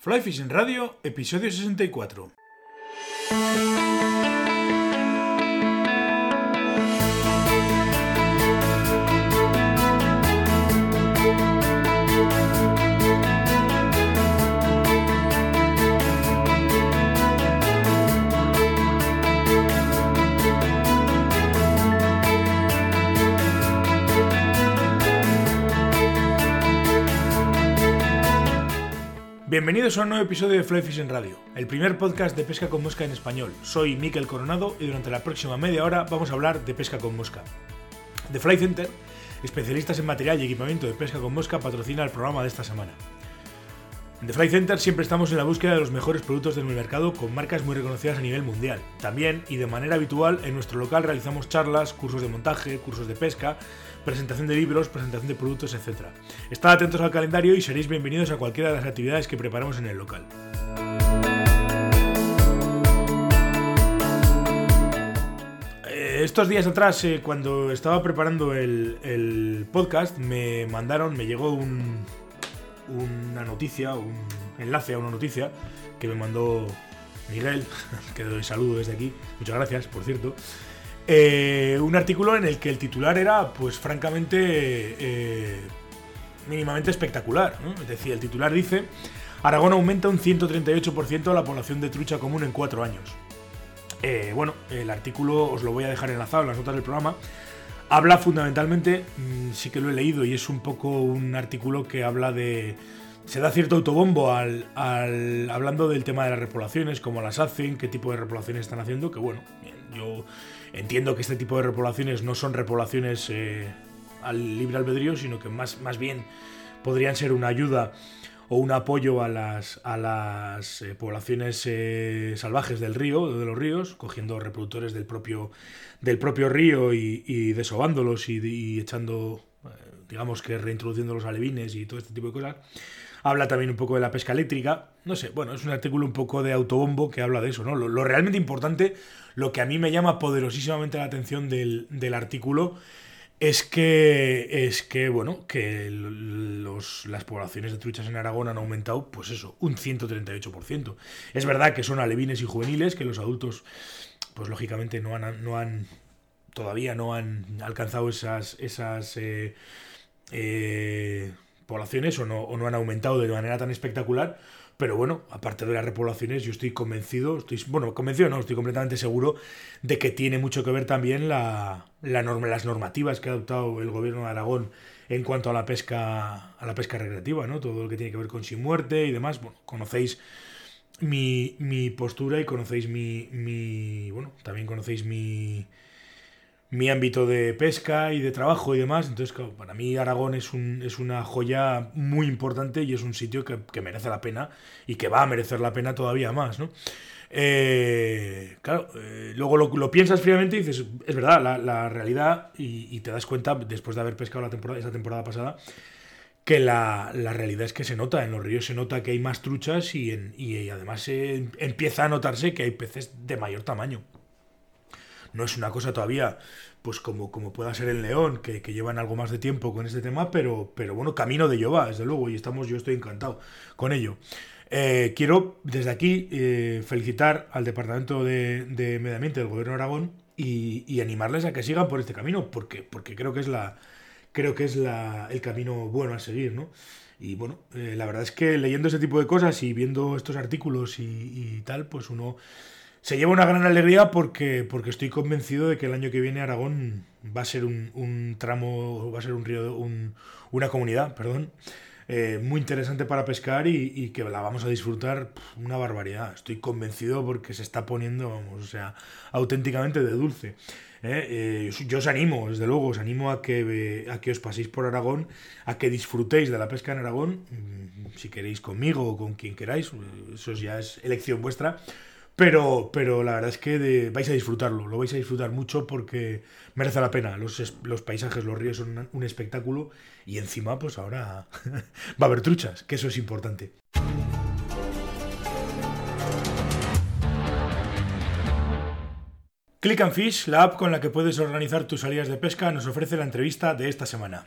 Fly Fishing Radio, episodio 64. Bienvenidos a un nuevo episodio de Fly Fishing Radio, el primer podcast de pesca con mosca en español. Soy Miquel Coronado y durante la próxima media hora vamos a hablar de pesca con mosca. The Fly Center, especialistas en material y equipamiento de pesca con mosca, patrocina el programa de esta semana. En The Fly Center siempre estamos en la búsqueda de los mejores productos del mercado con marcas muy reconocidas a nivel mundial. También, y de manera habitual, en nuestro local realizamos charlas, cursos de montaje, cursos de pesca, presentación de libros, presentación de productos, etc. Estad atentos al calendario y seréis bienvenidos a cualquiera de las actividades que preparamos en el local. Eh, estos días atrás, eh, cuando estaba preparando el, podcast, me mandaron, me llegó una noticia, un enlace a una noticia que me mandó Miguel, que doy saludo desde aquí, muchas gracias, por cierto, eh, un artículo en el que el titular era, pues francamente, eh, mínimamente espectacular. Es decir, el titular dice, Aragón aumenta un 138% la población de trucha común en cuatro años. Eh, bueno, el artículo os lo voy a dejar enlazado en las notas del programa. Habla fundamentalmente, mm, sí que lo he leído y es un poco un artículo que habla de... Se da cierto autobombo al, hablando del tema de las repoblaciones, cómo las hacen, qué tipo de repoblaciones están haciendo, que bueno, yo Entiendo que este tipo de repoblaciones no son repoblaciones eh, al libre albedrío, sino que más, más bien podrían ser una ayuda o un apoyo a las, a las eh, poblaciones eh, salvajes del río, de los ríos, cogiendo reproductores del propio, del propio río y, y desobándolos y, echando, digamos que reintroduciendo los alevines y todo este tipo de cosas. Habla también un poco de la pesca eléctrica. No sé, bueno, es un artículo un poco de autobombo que habla de eso, ¿no? Lo, realmente importante, lo que a mí me llama poderosísimamente la atención del, artículo es que, es que bueno, que las poblaciones de truchas en Aragón han aumentado, pues eso, un 138%. Es verdad que son alevines y juveniles, que los adultos, pues lógicamente no han, no han todavía no han alcanzado esas, esas eh, eh, poblaciones o no, o no han aumentado de manera tan espectacular. Pero bueno, aparte de las repoblaciones, yo estoy convencido, estoy, bueno, convencido no, estoy completamente seguro de que tiene mucho que ver también la, la norma, las normativas que ha adoptado el gobierno de Aragón en cuanto a la pesca, a la pesca recreativa, ¿no? Todo lo que tiene que ver con sin muerte y demás. Bueno, conocéis mi, mi postura y conocéis mi, mi, bueno, también conocéis mi, mi ámbito de pesca y de trabajo y demás. Entonces, para mí Aragón es, un, es una joya muy importante y es un sitio que, merece la pena y que va a merecer la pena todavía más, ¿no? Eh, claro, eh, luego lo, piensas fríamente y dices, es verdad, la, realidad, y, te das cuenta, después de haber pescado la temporada, esa temporada pasada, que la, realidad es que se nota, en los ríos se nota que hay más truchas y, en, y además empieza a notarse que hay peces de mayor tamaño. No es una cosa todavía, pues como, como pueda ser el León, que, llevan algo más de tiempo con este tema, pero, pero bueno, camino de ello va, desde luego, y estamos, yo estoy encantado con ello. Eh, quiero desde aquí eh, felicitar al Departamento de, Medio Ambiente del Gobierno de Aragón y, animarles a que sigan por este camino, porque, porque creo que es la creo que es la, el camino bueno a seguir, ¿no? Y bueno, eh, la verdad es que leyendo ese tipo de cosas y viendo estos artículos y, y tal, pues uno se lleva una gran alegría porque, porque estoy convencido de que el año que viene Aragón va a ser un, tramo, va a ser un río, una comunidad, perdón, eh, muy interesante para pescar y, que la vamos a disfrutar una barbaridad. Estoy convencido porque se está poniendo, vamos, o sea, auténticamente de dulce. ¿eh? Eh, yo os animo, desde luego, os animo a que, a que os paséis por Aragón, a que disfrutéis de la pesca en Aragón, mm, si queréis conmigo o con quien queráis, eso ya es elección vuestra pero, pero la verdad es que vais a disfrutarlo, lo vais a disfrutar mucho porque merece la pena. Los, paisajes, los ríos son un, espectáculo y encima pues ahora va a haber truchas, que eso es importante. Click and Fish, la app con la que puedes organizar tus salidas de pesca, nos ofrece la entrevista de esta semana.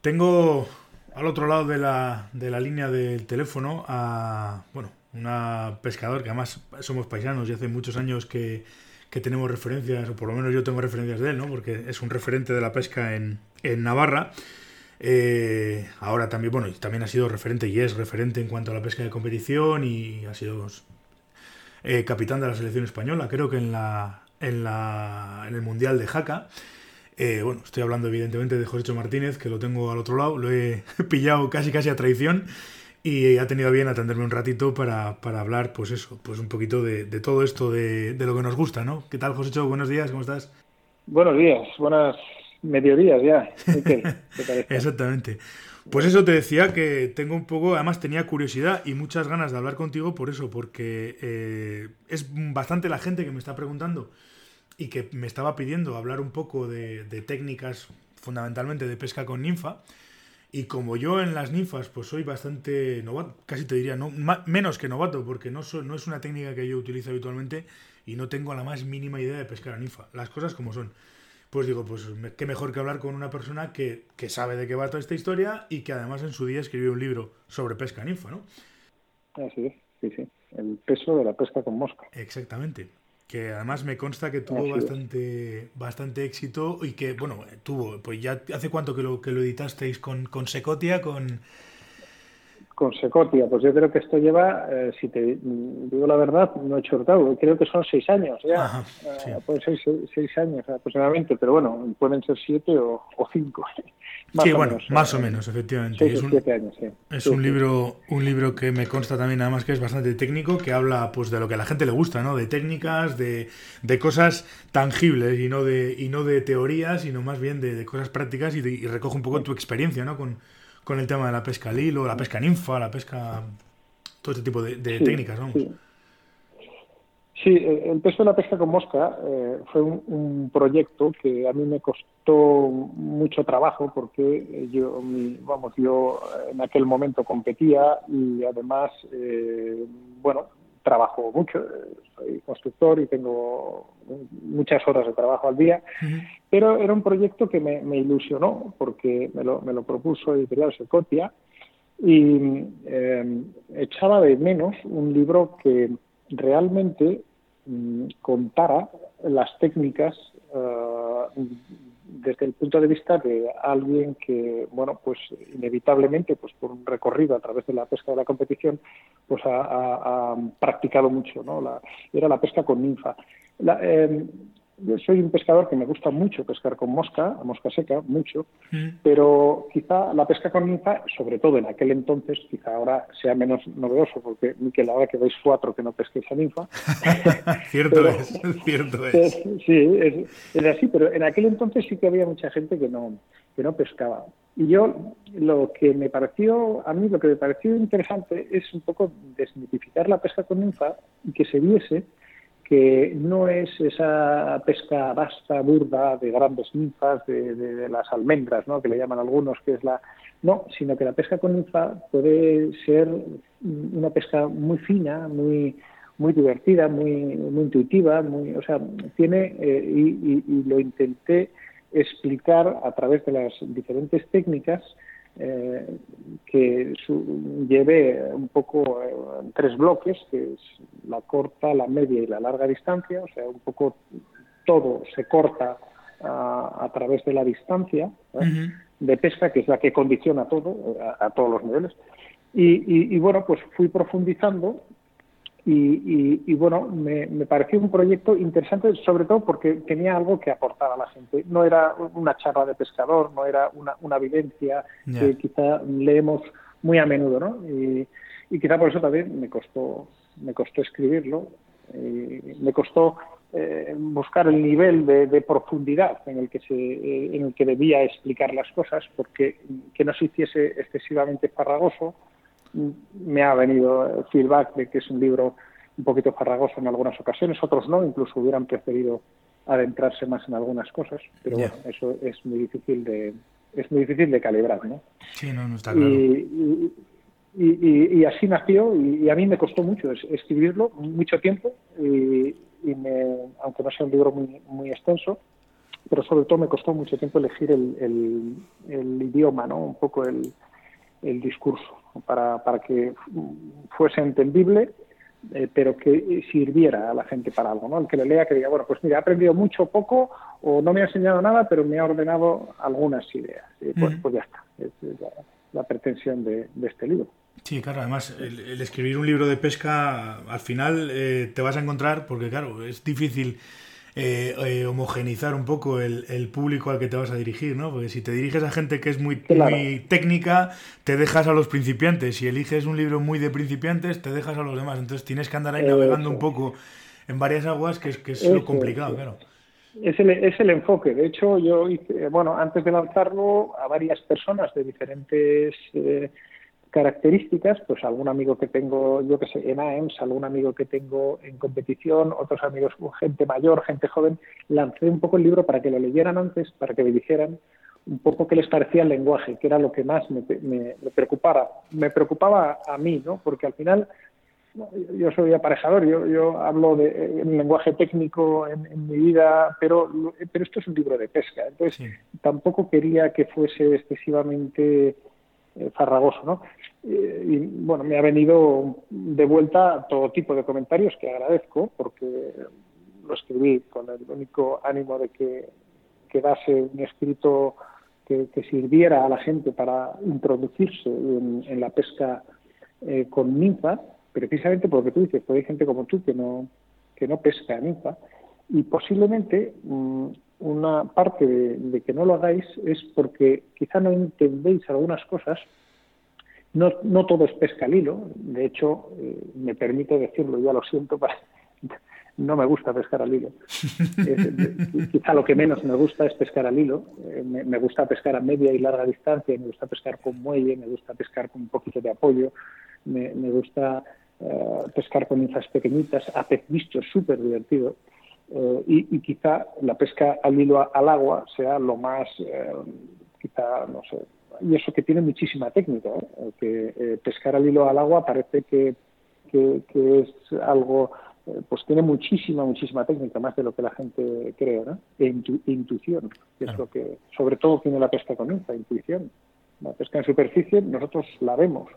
Tengo al otro lado de la, de la línea del teléfono a, bueno, una pescador que además somos paisanos y hace muchos años que, que tenemos referencias, o por lo menos yo tengo referencias de él, ¿no? Porque es un referente de la pesca en, en Navarra. Eh, ahora también, bueno, también ha sido referente y es referente en cuanto a la pesca de competición y ha sido eh, capitán de la selección española, creo que en la en, la, en el Mundial de Jaca. Eh, bueno, estoy hablando evidentemente de José Martínez, que lo tengo al otro lado, lo he pillado casi casi a traición y ha tenido bien atenderme un ratito para, para hablar, pues eso, pues un poquito de, de todo esto, de, de, lo que nos gusta, ¿no? ¿Qué tal, José? Buenos días, ¿cómo estás? Buenos días, buenas mediodías ya. Exactamente. Pues eso te decía que tengo un poco, además tenía curiosidad y muchas ganas de hablar contigo por eso, porque eh, es bastante la gente que me está preguntando y que me estaba pidiendo hablar un poco de, técnicas, fundamentalmente de pesca con ninfa. Y como yo en las ninfas, pues soy bastante novato, casi te diría, no, menos que novato, porque no, no es una técnica que yo utilizo habitualmente y no tengo la más mínima idea de pescar a ninfa. Las cosas como son. Pues digo, pues qué mejor que hablar con una persona que, que sabe de qué va toda esta historia y que además en su día escribió un libro sobre pesca ninfa, ¿no? Así es, sí, sí. El peso de la pesca con mosca. Exactamente que además me consta que tuvo bastante bastante éxito y que bueno tuvo pues ya hace cuánto que lo que lo editasteis con, con Secotia con con Secotia pues yo creo que esto lleva eh, si te digo la verdad no he chortado creo que son seis años ya eh, pueden ser seis, años aproximadamente pero bueno pueden ser siete o, o cinco sí, bueno, más o menos, efectivamente. es un, años, es un libro, un libro que me consta también, además que es bastante técnico, que habla pues de lo que a la gente le gusta, ¿no? De técnicas, de, de cosas tangibles y no de, y no de teorías, sino más bien de, cosas prácticas y, recoge un poco tu experiencia, ¿no? Con, con el tema de la pesca al hilo, la pesca ninfa, la pesca. todo este tipo de, técnicas, vamos. Sí, el peso de la pesca con mosca eh, fue un, proyecto que a mí me costó mucho trabajo porque yo, vamos, yo en aquel momento competía y además, eh, bueno, trabajo mucho, soy constructor y tengo muchas horas de trabajo al día, pero era un proyecto que me, ilusionó porque me lo, me lo propuso Editorial Secotia y eh, echaba de menos un libro que realmente mm, contara las técnicas uh, desde el punto de vista de alguien que, bueno, pues inevitablemente, pues por un recorrido a través de la pesca de la competición, pues ha, practicado mucho, ¿no? La, era la pesca con ninfa. La, eh, yo soy un pescador que me gusta mucho pescar con mosca, a mosca seca, mucho, mm. pero quizá la pesca con ninfa, sobre todo en aquel entonces, quizá ahora sea menos novedoso, porque ni que la hora que veis cuatro que no pesquéis a ninfa. cierto es, cierto es. Sí, es, así, pero en aquel entonces sí que había mucha gente que no, que no pescaba. Y yo, lo que me pareció, a mí lo que me pareció interesante es un poco desmitificar la pesca con ninfa y que se viese que no es esa pesca vasta, burda, de grandes ninfas, de, las almendras, ¿no? que le llaman algunos, que es la... No, sino que la pesca con ninfa puede ser una pesca muy fina, muy muy divertida, muy, muy intuitiva, muy, o sea, tiene, eh, y, y, lo intenté explicar a través de las diferentes técnicas eh, que lleve un poco en tres bloques, que es la corta, la media y la larga distancia, o sea, un poco todo se corta a, través de la distancia de pesca, que es la que condiciona todo, a, todos los niveles. y, bueno, pues fui profundizando y, bueno, me, pareció un proyecto interesante, sobre todo porque tenía algo que aportar a la gente. No era una charla de pescador, no era una, una vivencia que quizá leemos muy a menudo, ¿no? Y, quizá por eso también me costó, me costó escribirlo, y me costó eh, buscar el nivel de, profundidad en el que se, en el que debía explicar las cosas, porque que no se hiciese excesivamente farragoso me ha venido feedback de que es un libro un poquito farragoso en algunas ocasiones, otros no, incluso hubieran preferido adentrarse más en algunas cosas, pero bueno, eso es muy difícil de es muy difícil de calibrar, ¿no? Sí, no, no está claro. Y, y, y, así nació y, a mí me costó mucho escribirlo, mucho tiempo, y, me, aunque no sea un libro muy, muy extenso, pero sobre todo me costó mucho tiempo elegir el, el, el idioma, ¿no? Un poco el, el discurso, para, para que fuese entendible, eh, pero que sirviera a la gente para algo, ¿no? El que le lea que diga, bueno, pues mira, he aprendido mucho o poco, o no me ha enseñado nada, pero me ha ordenado algunas ideas. pues, pues ya está, es, la, pretensión de, este libro. Sí, claro, además el, escribir un libro de pesca al final eh, te vas a encontrar, porque claro, es difícil eh, eh, homogenizar un poco el, público al que te vas a dirigir, ¿no? Porque si te diriges a gente que es muy, técnica, te dejas a los principiantes. Si eliges un libro muy de principiantes, te dejas a los demás. Entonces tienes que andar ahí navegando un poco en varias aguas, que es, que es lo complicado, claro. Es el, es el enfoque. De hecho, yo hice, bueno, antes de lanzarlo, a varias personas de diferentes eh, características, pues algún amigo que tengo, yo que sé, en AEMS, algún amigo que tengo en competición, otros amigos, gente mayor, gente joven, lancé un poco el libro para que lo leyeran antes, para que me dijeran un poco qué les parecía el lenguaje, que era lo que más me, me, preocupaba. Me preocupaba a mí, ¿no? Porque al final yo soy aparejador, yo, yo hablo de en lenguaje técnico en, mi vida, pero, pero esto es un libro de pesca, entonces tampoco quería que fuese excesivamente eh, farragoso, ¿no? Eh, y bueno, me ha venido de vuelta todo tipo de comentarios que agradezco porque lo escribí con el único ánimo de que quedase un escrito que, sirviera a la gente para introducirse en, la pesca eh, con ninfa, precisamente porque tú dices, pues hay gente como tú que no, que no pesca ninfa, y posiblemente mm, una parte de, que no lo hagáis es porque quizá no entendéis algunas cosas. No, no todo es pesca al hilo. De hecho, eh, me permito decirlo, ya lo siento, no me gusta pescar al hilo. quizá lo que menos me gusta es pescar al hilo. Eh, me, gusta pescar a media y larga distancia, me gusta pescar con muelle, me gusta pescar con un poquito de apoyo, me, gusta eh, pescar con infas pequeñitas. A pez visto súper divertido. Eh, y, quizá la pesca al hilo al agua sea lo más, eh, quizá, no sé, y eso que tiene muchísima técnica, ¿eh? que pescar al hilo al agua parece que, que, es algo, pues tiene muchísima, muchísima técnica, más de lo que la gente cree, ¿no? E intuición, que es lo que, sobre todo tiene la pesca con ninfa, intuición. La pesca en superficie nosotros la vemos,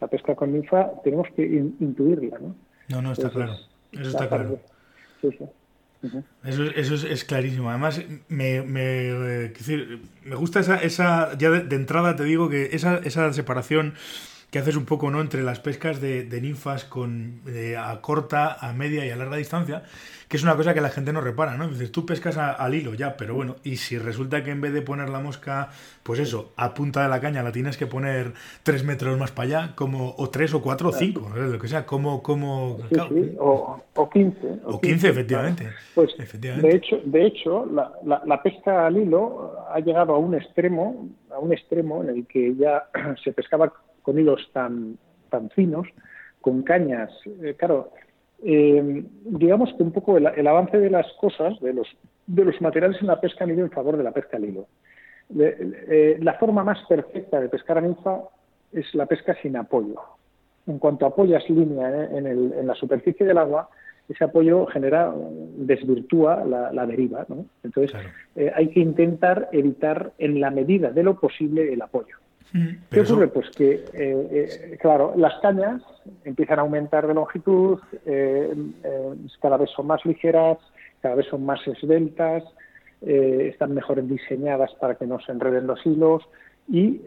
la pesca con ninfa tenemos que intuirla, ¿no? No, no, está claro. Eso está claro. Sí, sí. Eso, eso es, clarísimo. Además, me, me, eh, me gusta esa, esa ya de, entrada te digo que esa, esa separación que haces un poco no entre las pescas de, ninfas con a corta, a media y a larga distancia, que es una cosa que la gente no repara, ¿no? Dices, tú pescas al hilo, ya, pero bueno, y si resulta que en vez de poner la mosca, pues eso, a punta de la caña la tienes que poner tres metros más para allá, como, o tres o cuatro o cinco, lo que sea, como, como... O, o, 15. O, 15, efectivamente. Pues, efectivamente. de hecho, de hecho la, la, pesca al hilo ha llegado a un extremo, a un extremo en el que ya se pescaba con hilos tan, tan finos, con cañas, eh, claro, eh, digamos que un poco el, avance de las cosas, de los, de los materiales en la pesca han ido en favor de la pesca al hilo. Eh, la forma más perfecta de pescar a ninfa es la pesca sin apoyo. En cuanto apoyas línea en, el, en la superficie del agua, ese apoyo genera, desvirtúa la, deriva. Entonces, eh, hay que intentar evitar en la medida de lo posible el apoyo. ¿Qué ocurre? Pues que, eh, eh, claro, las cañas empiezan a aumentar de longitud, eh, cada vez son más ligeras, cada vez son más esbeltas, están mejor diseñadas para que no se enreden los hilos y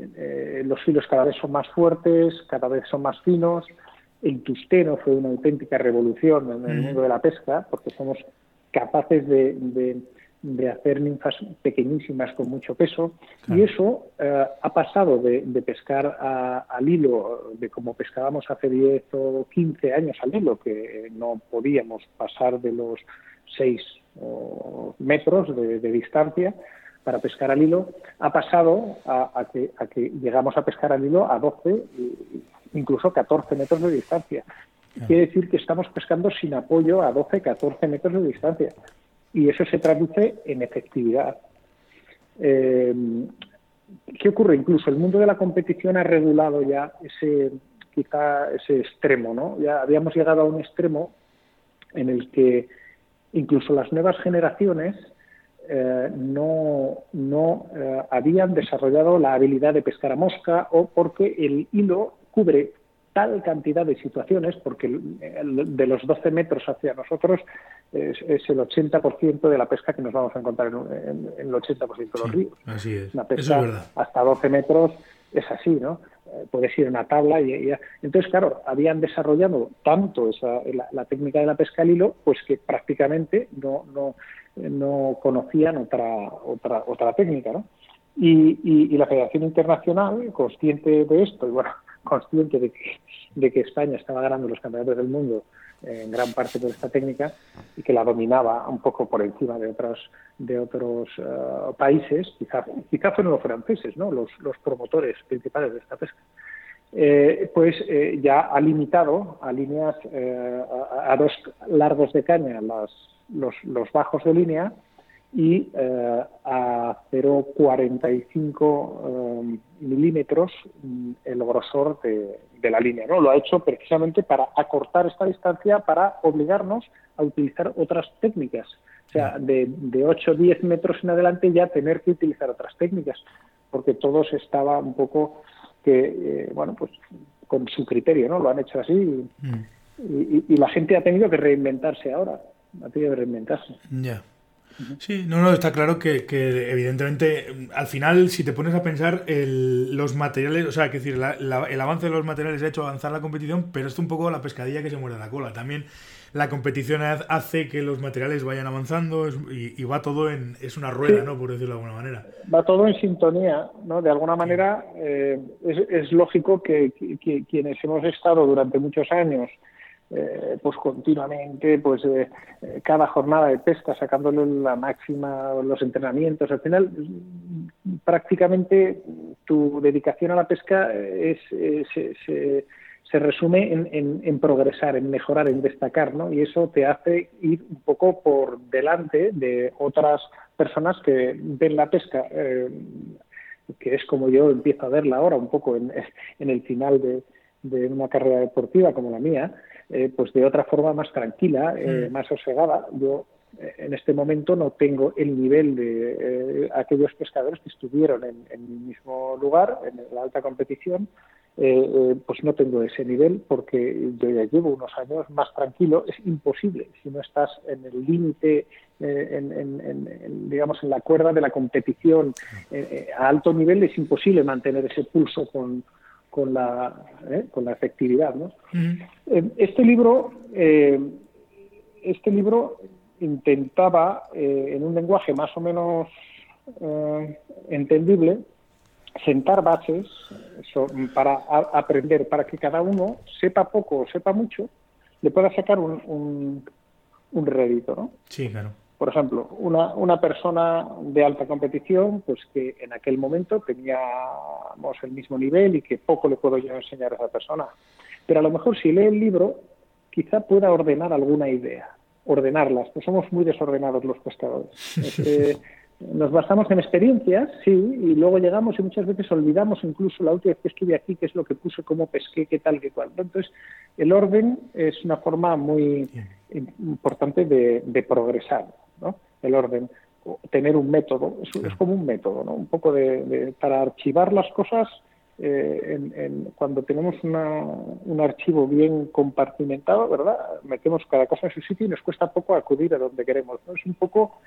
los hilos cada vez son más fuertes, cada vez son más finos. El tusteno fue una auténtica revolución en el mundo de la pesca porque somos capaces de de hacer ninfas pequeñísimas con mucho peso. Y eso eh, ha pasado de, pescar al hilo, de como pescábamos hace 10 o 15 años al hilo, que no podíamos pasar de los 6 metros de, distancia para pescar al hilo, ha pasado a, que, a, que, llegamos a pescar al hilo a 12, incluso 14 metros de distancia. Quiere decir que estamos pescando sin apoyo a 12, 14 metros de distancia y eso se traduce en efectividad. Eh, ¿Qué ocurre? Incluso el mundo de la competición ha regulado ya ese quizá ese extremo, ¿no? Ya habíamos llegado a un extremo en el que incluso las nuevas generaciones eh, no, no eh, habían desarrollado la habilidad de pescar a mosca o porque el hilo cubre tal cantidad de situaciones, porque de los 12 metros hacia nosotros es, el 80% de la pesca que nos vamos a encontrar en, el 80% de los ríos. Así es. Una pesca hasta 12 metros es así, ¿no? Eh, puedes ir a una tabla y, entonces claro habían desarrollado tanto esa, la, técnica de la pesca al hilo pues que prácticamente no no, no conocían otra otra otra técnica ¿no? y, y, la Federación Internacional consciente de esto y bueno consciente de que, España estaba ganando los campeonatos del mundo en gran parte por esta técnica y que la dominaba un poco por encima de otros de otros eh, países, quizá, quizá fueron los franceses, ¿no? los, los promotores principales de esta pesca. Eh, pues eh, ya ha limitado a líneas, a, dos largos de caña las, los, los bajos de línea y eh, a 0,45 eh, milímetros mm, el grosor de, la línea. ¿no? Lo ha hecho precisamente para acortar esta distancia, para obligarnos a utilizar otras técnicas. O sea, de, de 8 o 10 metros en adelante ya tener que utilizar otras técnicas, porque todos estaba un poco que, eh, bueno, pues con su criterio, ¿no? Lo han hecho así y, mm. y, la gente ha tenido que reinventarse ahora, ha tenido que reinventarse. Ya. Sí, no, no, está claro que, evidentemente al final si te pones a pensar los materiales, o sea, que decir, el avance de los materiales ha hecho avanzar la competición, pero es un poco la pescadilla que se muere la cola. También la competición hace que los materiales vayan avanzando y, va todo en, es una rueda, ¿no? Por decirlo de alguna manera. Va todo en sintonía, ¿no? De alguna manera eh, es, lógico que quienes hemos estado durante muchos años eh, pues continuamente, pues eh, eh, cada jornada de pesca sacándole la máxima, los entrenamientos, al final prácticamente tu dedicación a la pesca es, se, se, resume en, en, progresar, en mejorar, en destacar, ¿no? Y eso te hace ir un poco por delante de otras personas que ven la pesca, que es como yo empiezo a verla ahora, un poco en, en el final de, de una carrera deportiva como la mía, eh, pues de otra forma más tranquila, eh, más sosegada. Yo eh, en este momento no tengo el nivel de aquellos pescadores que estuvieron en, en, mi mismo lugar, en la alta competición, pues no tengo ese nivel porque yo ya llevo unos años más tranquilo. Es imposible si no estás en el límite, en, digamos, en la cuerda de la competición a alto nivel, es imposible mantener ese pulso con, con la, ¿eh? con la efectividad. ¿no? Eh, este libro, eh, este libro intentaba, en un lenguaje más o menos entendible, sentar bases para aprender, para que cada uno sepa poco o sepa mucho, le pueda sacar un, un, un rédito, ¿no? Sí, claro por ejemplo, una, una persona de alta competición, pues que en aquel momento teníamos el mismo nivel y que poco le puedo yo enseñar a esa persona. Pero a lo mejor si lee el libro, quizá pueda ordenar alguna idea, ordenarlas. Pues somos muy desordenados los pescadores. Eh, nos basamos en experiencias, sí, y luego llegamos y muchas veces olvidamos incluso la última vez que estuve aquí, qué es lo que puse, cómo pesqué, qué tal, qué cual. Entonces, el orden es una forma muy importante de progresar. El orden, tener un método, es, como un método, ¿no? Un poco de, para archivar las cosas eh, en, cuando tenemos un archivo bien compartimentado, ¿verdad? Metemos cada cosa en su sitio y nos cuesta poco acudir a donde queremos, ¿no? Es un poco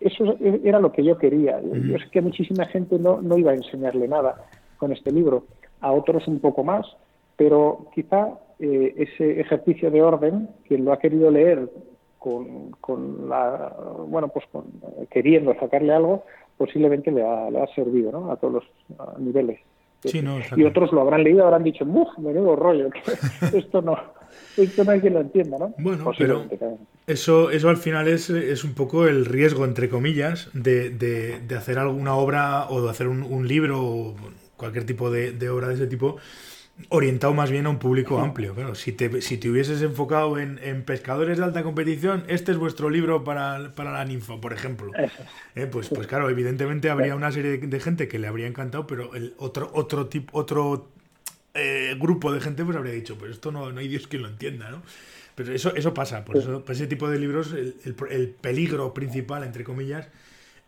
eso era lo que yo quería. Yo sé que a muchísima gente no, no iba a enseñarle nada con este libro, a otros un poco más, pero quizá eh, ese ejercicio de orden, quien lo ha querido leer con, con la, bueno, pues con, queriendo sacarle algo, posiblemente le ha, le ha servido ¿no? a todos los niveles. y otros lo habrán leído, habrán dicho, ¡Buf! Menudo rollo, esto no, esto no hay quien lo entienda, ¿no? Bueno, pero eso, eso al final es, es un poco el riesgo, entre comillas, de, de, de hacer alguna obra o de hacer un, un libro o cualquier tipo de, de obra de ese tipo orientado más bien a un público amplio. Claro, si te, si te hubieses enfocado en, pescadores de alta competición, este es vuestro libro para, la ninfa, por ejemplo. Eh, pues, pues claro, evidentemente habría una serie de, gente que le habría encantado, pero el otro, otro tipo, otro eh, grupo de gente pues habría dicho, pues esto no, no hay Dios quien lo entienda, ¿no? Pero eso, eso pasa, por eso, ese tipo de libros, el, el, peligro principal, entre comillas,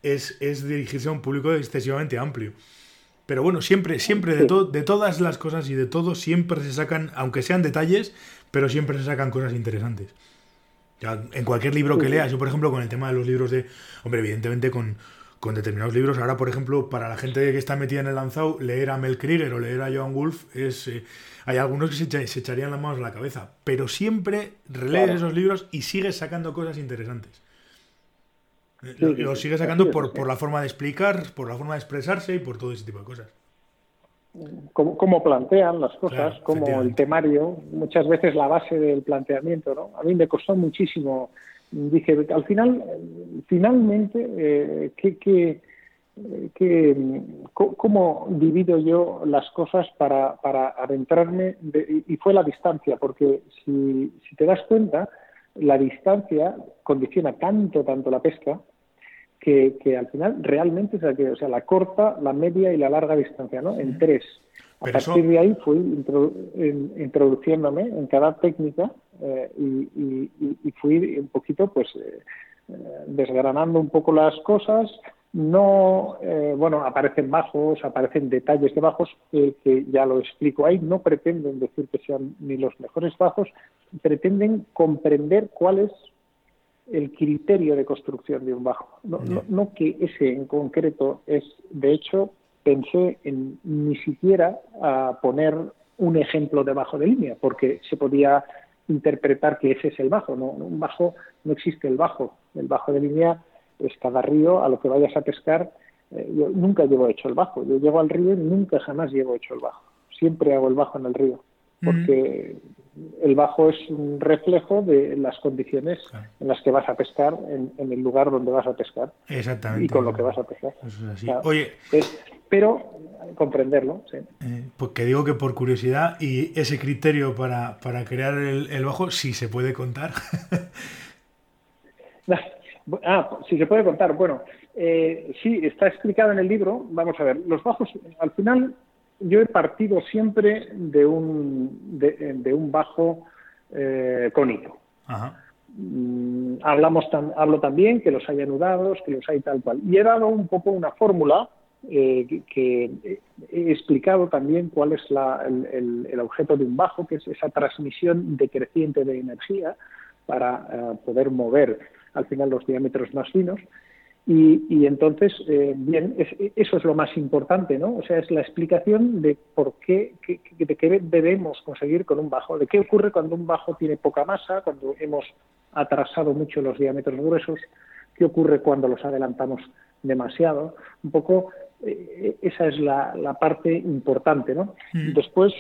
es, es dirigirse a un público excesivamente amplio. Pero bueno, siempre, siempre, de, de todas las cosas y de todo, siempre se sacan, aunque sean detalles, pero siempre se sacan cosas interesantes. en cualquier libro que leas, yo por ejemplo con el tema de los libros de, hombre, evidentemente con, con determinados libros, ahora por ejemplo, para la gente que está metida en el lanzado, leer a Mel Krieger o leer a Joan Wolf es... Eh, hay algunos que se, echarían las manos a la cabeza, pero siempre relees esos libros y sigues sacando cosas interesantes. Lo, sigues sacando por, por, la forma de explicar, por la forma de expresarse y por todo ese tipo de cosas. Cómo, plantean las cosas, como el temario, muchas veces la base del planteamiento. ¿no? A mí me costó muchísimo. Dije, al final, finalmente, eh, ¿qué, que, cómo divido yo las cosas para, para adentrarme y fue la distancia porque si, si, te das cuenta la distancia condiciona tanto tanto la pesca que, que al final realmente es la que o sea la corta la media y la larga distancia no en tres. A partir de ahí fui introduciéndome en cada técnica eh, y, y, fui un poquito pues eh, eh, desgranando un poco las cosas. No, eh, bueno, aparecen bajos, aparecen detalles de bajos que ya lo explico ahí, no pretenden decir que sean ni los mejores bajos, pretenden comprender cuál es el criterio de construcción de un bajo. No, no, que ese en concreto es, de hecho, pensé en ni siquiera a poner un ejemplo de bajo de línea, porque se podía interpretar que ese es el bajo. No, un bajo no existe el bajo. El bajo de línea es cada río a lo que vayas a pescar. Eh, yo nunca llevo hecho el bajo. Yo llego al río y nunca jamás llevo hecho el bajo. Siempre hago el bajo en el río. Porque el bajo es un reflejo de las condiciones en las que vas a pescar en, el lugar donde vas a pescar. Exactamente. Y con lo que vas a pescar. Eso es así. Oye. pero comprenderlo, sí. Eh, porque digo que por curiosidad y ese criterio para, para crear el, el bajo, si se puede contar. Ah, si se puede contar. Bueno, eh, sí, está explicado en el libro. Vamos a ver, los bajos, al final yo he partido siempre de un, de, un bajo eh, cónico. Mm, hablamos hablo también que los hay anudados, que los hay tal cual. Y he dado un poco una fórmula eh, que, he explicado también cuál es el, el, objeto de un bajo, que es esa transmisión decreciente de energía para eh, poder mover al final los diámetros más finos. Y, entonces, eh, bien, eso es lo más importante, ¿no? O sea, es la explicación de por qué, de qué debemos conseguir con un bajo, de qué ocurre cuando un bajo tiene poca masa, cuando hemos atrasado mucho los diámetros gruesos, qué ocurre cuando los adelantamos demasiado. Un poco eh, esa es la, parte importante, ¿no? Mm. Después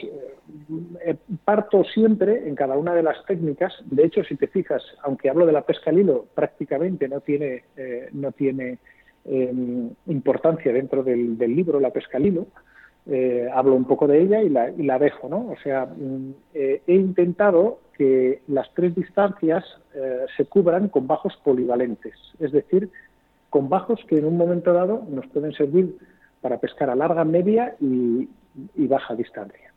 eh, parto siempre en cada una de las técnicas. De hecho, si te fijas, aunque hablo de la pesca al hilo, prácticamente no tiene eh, no tiene em, importancia dentro del, libro la pesca al hilo. hablo un poco de ella y la, y la dejo, ¿no? O sea, mm, he intentado que las tres distancias se cubran con bajos polivalentes, es decir, con bajos que en un momento dado nos pueden servir para pescar a larga, media y, baja distancia.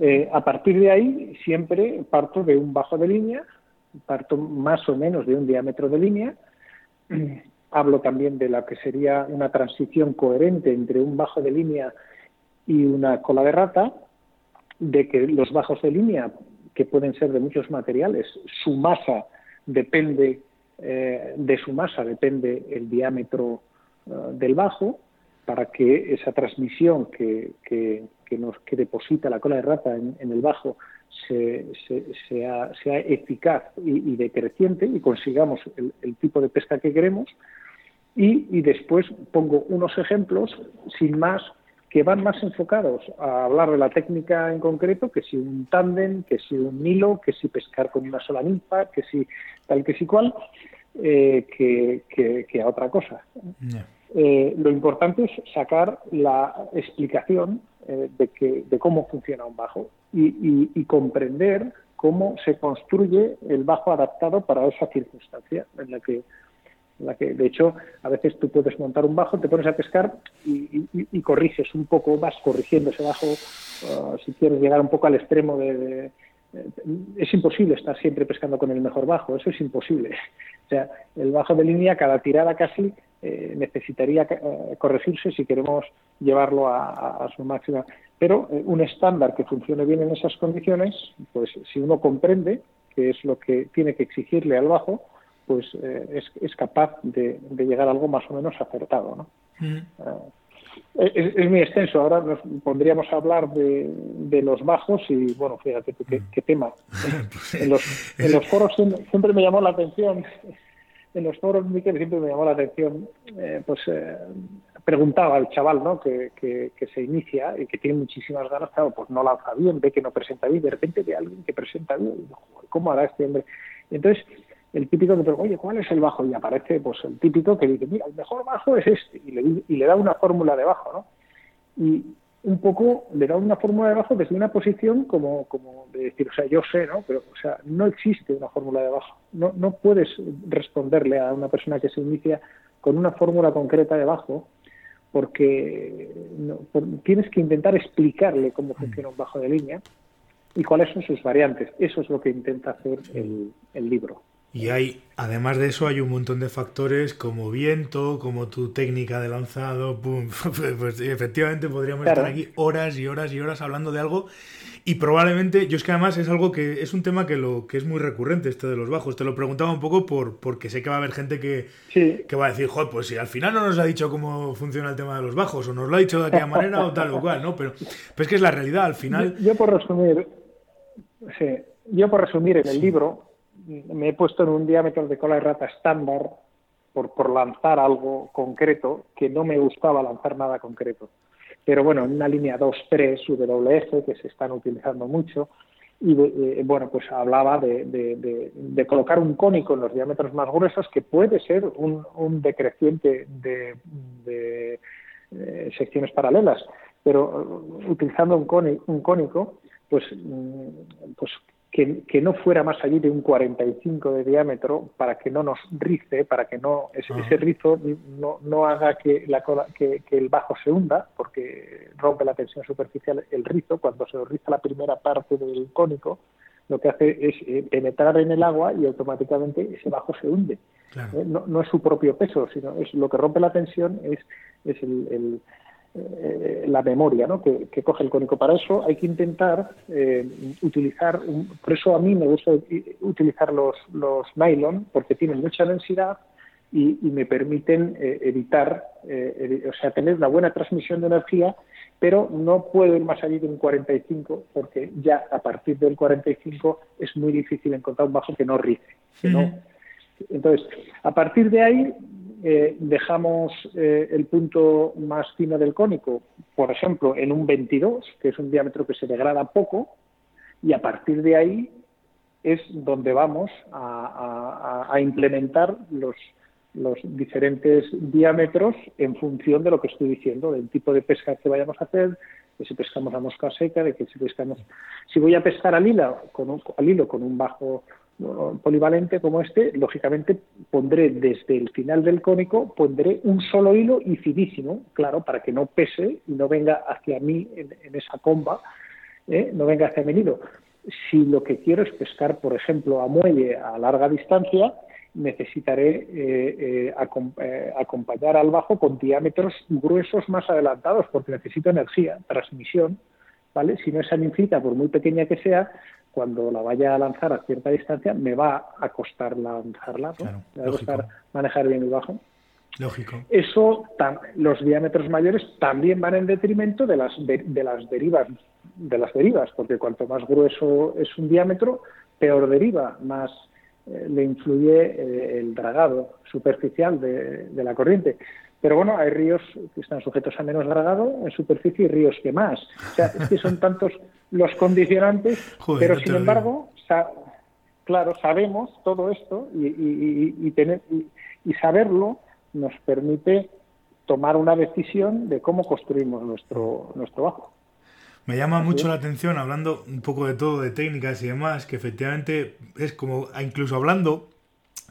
Eh, a partir de ahí siempre parto de un bajo de línea, parto más o menos de un diámetro de línea. Hablo también de lo que sería una transición coherente entre un bajo de línea y una cola de rata, de que los bajos de línea, que pueden ser de muchos materiales, su masa depende eh, de su masa depende el diámetro eh, del bajo para que esa transmisión que, que, nos, que deposita la cola de rata en, el bajo sea, sea, eficaz y, decreciente y consigamos el, tipo de pesca que queremos. Y, y, después pongo unos ejemplos sin más que van más enfocados a hablar de la técnica en concreto, que si un tándem, que si un hilo, que si pescar con una sola ninfa, que si tal que si cual, eh, que, a otra cosa. Eh, lo importante es sacar la explicación eh, de, que, de cómo funciona un bajo y, comprender cómo se construye el bajo adaptado para esa circunstancia en la que la que de hecho a veces tú puedes montar un bajo, te pones a pescar y, corriges un poco, vas corrigiendo ese bajo, uh, si quieres llegar un poco al extremo de, es imposible estar siempre pescando con el mejor bajo, eso es imposible. O sea, el bajo de línea, cada tirada casi eh, necesitaría eh, corregirse si queremos llevarlo a, su máxima. Pero eh, un estándar que funcione bien en esas condiciones, pues si uno comprende que es lo que tiene que exigirle al bajo, pues es, capaz de, llegar a algo más o menos acertado. ¿no? es, muy extenso. Ahora nos pondríamos a hablar de, los bajos y, bueno, fíjate qué, tema. Pues, en, los, foros siempre, me llamó la atención, en los foros, Miquel, siempre me llamó la atención, eh, pues eh, preguntaba al chaval, ¿no? Que, se inicia y que tiene muchísimas ganas, claro, pues no lanza bien, ve que no presenta bien, de repente ve a alguien que presenta bien, ¿cómo hará este hombre? Entonces, el típico que pregunta, oye, ¿cuál es el bajo? Y aparece pues el típico que dice, mira, el mejor bajo es este, y le, y le da una fórmula de bajo, ¿no? Y un poco le da una fórmula de bajo desde una posición como, como de decir, o sea, yo sé, ¿no? Pero, o sea, no existe una fórmula de bajo. No, no puedes responderle a una persona que se inicia con una fórmula concreta de bajo porque tienes que intentar explicarle cómo funciona un bajo de línea y cuáles son sus variantes. Eso es lo que intenta hacer el, el libro. Y hay, además de eso, hay un montón de factores como viento, como tu técnica de lanzado, pum, pues efectivamente podríamos estar aquí horas y horas y horas hablando de algo y probablemente, yo es que además es algo que es un tema que lo que es muy recurrente este de los bajos. Te lo preguntaba un poco por porque sé que va a haber gente que, que va a decir, joder, pues si al final no nos ha dicho cómo funciona el tema de los bajos, o nos lo ha dicho de aquella manera o tal o cual, ¿no? Pero, pero es que es la realidad, al final. Yo, por resumir, sí, yo por resumir en el libro, me he puesto en un diámetro de cola de rata estándar por, por lanzar algo concreto que no me gustaba lanzar nada concreto. Pero bueno, en una línea 2-3 WF que se están utilizando mucho, y eh, bueno, pues hablaba de, de, colocar un cónico en los diámetros más gruesos que puede ser un, un decreciente de, eh, secciones paralelas, pero uh, utilizando un, un cónico, pues, mm, pues que, no fuera más allí de un 45 de diámetro para que no nos rice, para que no ese, rizo no, no, haga que, la que, el bajo se hunda, porque rompe la tensión superficial el rizo. Cuando se riza la primera parte del cónico, lo que hace es eh, penetrar en el agua y automáticamente ese bajo se hunde. ¿Eh? No, no, es su propio peso, sino es lo que rompe la tensión es, es el eh, la memoria ¿no? que, coge el cónico. Para eso hay que intentar eh, utilizar, por eso a mí me gusta utilizar los, los nylon, porque tienen mucha densidad y, me permiten eh, evitar, o sea, tener una buena transmisión de energía, pero no puedo ir más allá de un 45, porque ya a partir del 45 es muy difícil encontrar un bajo que no rice. Entonces, a partir de ahí eh, dejamos eh, el punto más fino del cónico, por ejemplo, en un 22, que es un diámetro que se degrada poco, y a partir de ahí es donde vamos a, implementar los, diferentes diámetros en función de lo que estoy diciendo, del tipo de pesca que vayamos a hacer, de si pescamos a mosca seca, de que si pescamos... Si voy a pescar al hilo con al hilo con un bajo polivalente como este, lógicamente pondré desde el final del cónico, pondré un solo hilo y finísimo, claro, para que no pese y no venga hacia mí en, esa comba, ¿eh? no venga hacia mi hilo. Si lo que quiero es pescar, por ejemplo, a muelle a larga distancia, necesitaré eh, eh, acompañar al bajo con diámetros gruesos más adelantados, porque necesito energía, transmisión, ¿vale? Si no es infita, por muy pequeña que sea, cuando la vaya a lanzar a cierta distancia, me va a costar lanzarla, me va a costar manejar bien el bajo. Lógico. Eso, los diámetros mayores también van en detrimento de las, de, las derivas, de las derivas, porque cuanto más grueso es un diámetro, peor deriva, más eh, le influye eh, el dragado superficial de, de la corriente. Pero bueno, hay ríos que están sujetos a menos dragado en superficie y ríos que más. O sea, es que son tantos los condicionantes, pero sin embargo, claro, sabemos todo esto y, tener, y, saberlo nos permite tomar una decisión de cómo construimos nuestro, nuestro bajo. Me llama mucho la atención, hablando un poco de todo, de técnicas y demás, que efectivamente es como, incluso hablando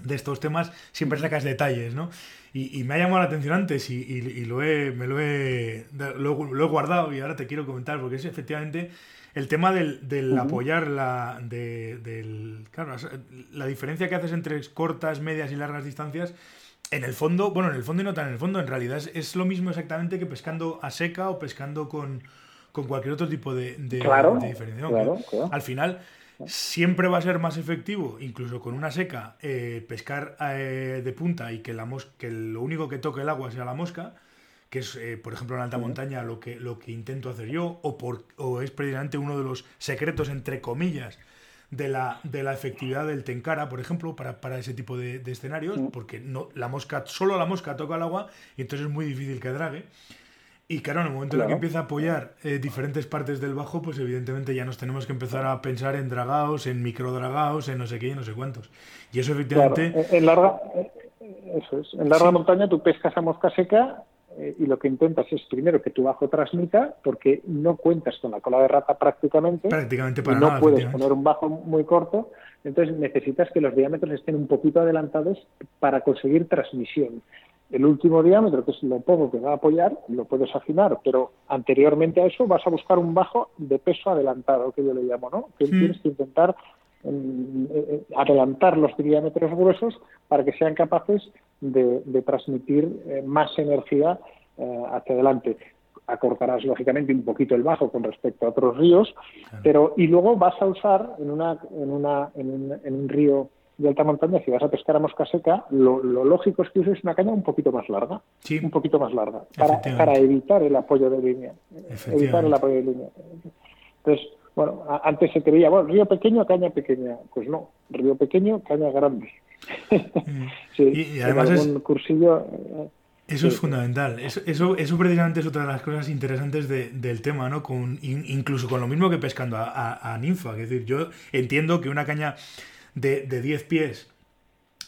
de estos temas, siempre sacas detalles, ¿no? Y, me ha llamado la atención antes y, lo, he, me lo he, lo, he guardado y ahora te quiero comentar, porque es efectivamente el tema del, del apoyar la, de, del, claro, la diferencia que haces entre cortas, medias y largas distancias, en el fondo, bueno, en el fondo y no tan en el fondo, en realidad es, lo mismo exactamente que pescando a seca o pescando con, con cualquier otro tipo de, de, claro, diferenciación. Al final, siempre va a ser más efectivo, incluso con una seca, eh, pescar eh, de punta y que, la mos que lo único que toque el agua sea la mosca, que es, eh, por ejemplo, en alta montaña lo que, lo que intento hacer yo, o, por, o es precisamente uno de los secretos, entre comillas, de la, de la efectividad del tenkara, por ejemplo, para, para ese tipo de, escenarios, porque no, la mosca, solo la mosca toca el agua y entonces es muy difícil que drague. Y claro, en el momento en el que empieza a apoyar eh, diferentes partes del bajo, pues evidentemente ya nos tenemos que empezar a pensar en dragados, en microdragados, en no sé qué y no sé cuántos. Y eso efectivamente... En larga, eso es. En larga montaña tú pescas a mosca seca eh, y lo que intentas es primero que tu bajo transmita, porque no cuentas con la cola de rata prácticamente. Prácticamente para y no puedes poner un bajo muy corto, entonces necesitas que los diámetros estén un poquito adelantados para conseguir transmisión. El último diámetro, que es lo poco que va a apoyar, lo puedes afinar, pero anteriormente a eso vas a buscar un bajo de peso adelantado, que yo le llamo, ¿no? Que tienes que intentar adelantar los diámetros gruesos para que sean capaces de, transmitir eh, más energía eh, hacia adelante. Acortarás lógicamente un poquito el bajo con respecto a otros ríos, pero y luego vas a usar en una en una en un, en un río de alta montaña, si vas a pescar a mosca seca, lo, lógico es que uses una caña un poquito más larga, un poquito más larga, para, para evitar el apoyo de línea, evitar el apoyo de línea. Entonces, bueno, antes se creía, bueno, río pequeño, caña pequeña. Pues no, río pequeño, caña grande. Mm. sí, y, además es... cursillo... Eh, eso es fundamental. Eso, eso, eso, precisamente es otra de las cosas interesantes del tema, ¿no? Con, incluso con lo mismo que pescando a, ninfa. Es decir, yo entiendo que una caña de, de 10 pies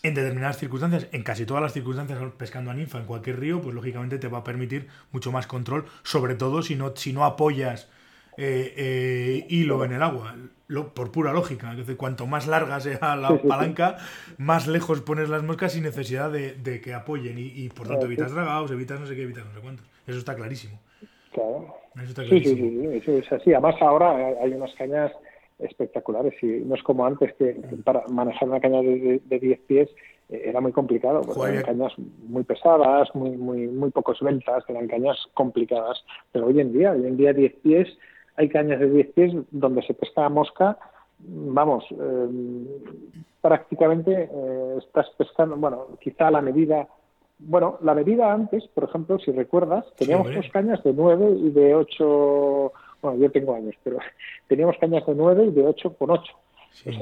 en determinadas circunstancias, en casi todas las circunstancias pescando a ninfa en cualquier río, pues lógicamente te va a permitir mucho más control, sobre todo si no, si no apoyas eh, eh, hilo en el agua, por pura lógica. Es decir, cuanto más larga sea la palanca, más lejos pones las moscas sin necesidad de, que apoyen y, por tanto evitas dragados, evitas no sé qué, evitas no sé cuánto. Eso está clarísimo. Claro. Eso está clarísimo. Sí, sí, sí, eso es así. Además ahora hay unas cañas espectaculares y no es como antes que, para manejar una caña de, 10 pies eh, era muy complicado, porque eran cañas muy pesadas, muy, muy, muy poco esbeltas, eran cañas complicadas. Pero hoy en día, hoy en día 10 pies hay cañas de 10 pies donde se pesca a mosca, vamos, eh, prácticamente eh, estás pescando, bueno, quizá la medida, bueno, la medida antes, por ejemplo, si recuerdas, teníamos dos cañas de 9 y de 8, bueno, yo tengo años, pero teníamos cañas de 9 y de 8 con 8,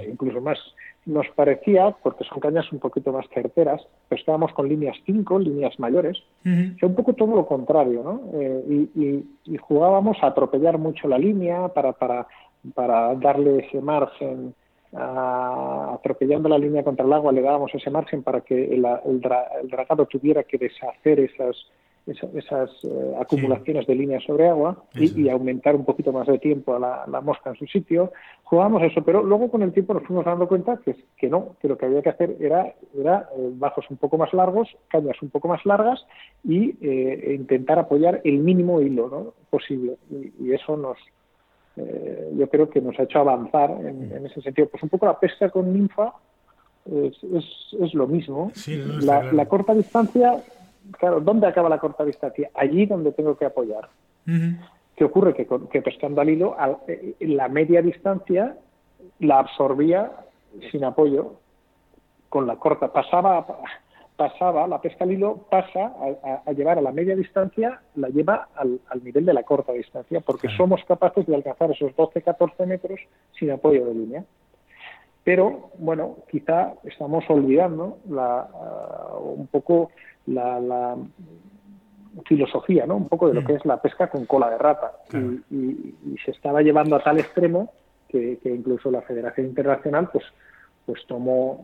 incluso más nos parecía, porque son cañas un poquito más certeras, pescábamos con líneas 5, líneas mayores, un poco todo lo contrario, ¿no? Eh, y, jugábamos a atropellar mucho la línea para, para, para darle ese margen, atropellando la línea contra el agua le dábamos ese margen para que el, el dragado tuviera que deshacer esas, esas eh, acumulaciones de líneas sobre agua y, aumentar un poquito más de tiempo a la, mosca en su sitio. Jugábamos eso, pero luego con el tiempo nos fuimos dando cuenta que, que no, que lo que había que hacer era, era eh, bajos un poco más largos, cañas un poco más largas y eh, intentar apoyar el mínimo hilo posible. Y, eso nos, yo creo que nos ha hecho avanzar en, ese sentido. Pues un poco la pesca con ninfa es, es, lo mismo. la corta distancia claro, ¿dónde acaba la corta distancia? Allí donde tengo que apoyar. ¿Qué ocurre? Que, pescando al hilo, eh, la media distancia la absorbía sin apoyo con la corta. Pasaba, pasaba la pesca al hilo pasa a, llevar a la media distancia, la lleva al, nivel de la corta distancia, porque somos capaces de alcanzar esos 12-14 metros sin apoyo de línea. Pero, bueno, quizá estamos olvidando la, un poco la, filosofía, ¿no? Un poco de lo mm. que es la pesca con cola de rata. Y, se estaba llevando a tal extremo que, incluso la Federación Internacional pues, pues tomó